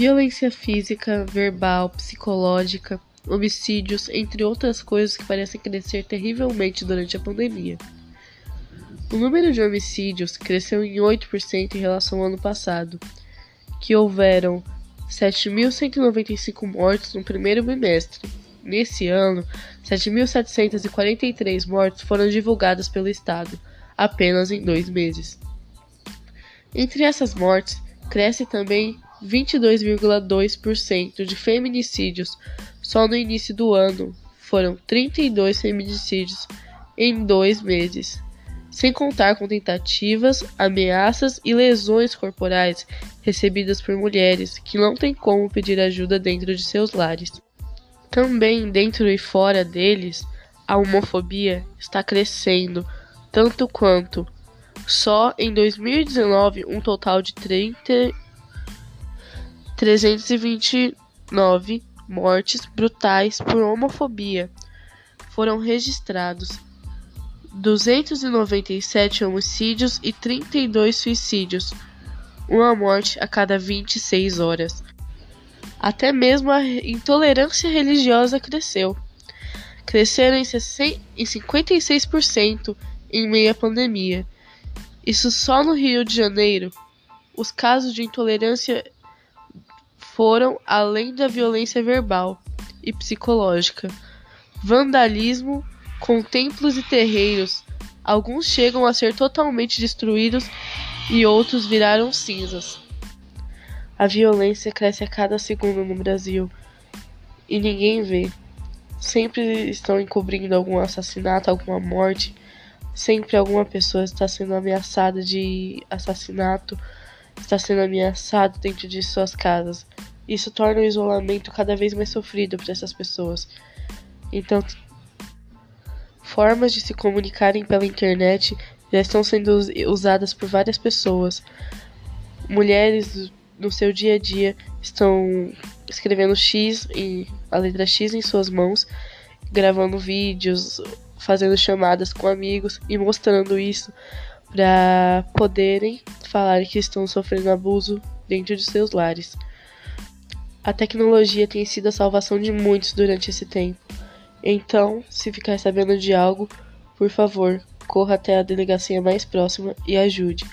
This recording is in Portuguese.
violência física, verbal, psicológica, homicídios, entre outras coisas que parecem crescer terrivelmente durante a pandemia. O número de homicídios cresceu em 8% em relação ao ano passado, que houveram 7.195 mortos no primeiro bimestre. Nesse ano, 7.743 mortes foram divulgadas pelo Estado, apenas em dois meses. Entre essas mortes, cresce também 22,2% de feminicídios. Só no início do ano foram 32 feminicídios em dois meses, sem contar com tentativas, ameaças e lesões corporais recebidas por mulheres que não têm como pedir ajuda dentro de seus lares. Também dentro e fora deles, a homofobia está crescendo tanto quanto. Só em 2019, um total de 30, 329 mortes brutais por homofobia foram registrados, 297 homicídios e 32 suicídios, uma morte a cada 26 horas. Até mesmo a intolerância religiosa cresceu. Cresceram em 56% em meio à pandemia. Isso só no Rio de Janeiro. Os casos de intolerância foram além da violência verbal e psicológica. Vandalismo com templos e terreiros. Alguns chegam a ser totalmente destruídos e outros viraram cinzas. A violência cresce a cada segundo no Brasil e ninguém vê. Sempre estão encobrindo algum assassinato, alguma morte. Sempre alguma pessoa está sendo ameaçada de assassinato, está sendo ameaçada dentro de suas casas. Isso torna o isolamento cada vez mais sofrido para essas pessoas. Então, formas de se comunicarem pela internet já estão sendo usadas por várias pessoas. Mulheres no seu dia a dia estão escrevendo X e a letra X em suas mãos, gravando vídeos, fazendo chamadas com amigos e mostrando isso para poderem falar que estão sofrendo abuso dentro de seus lares. A tecnologia tem sido a salvação de muitos durante esse tempo. Então, se ficar sabendo de algo, por favor, corra até a delegacia mais próxima e ajude.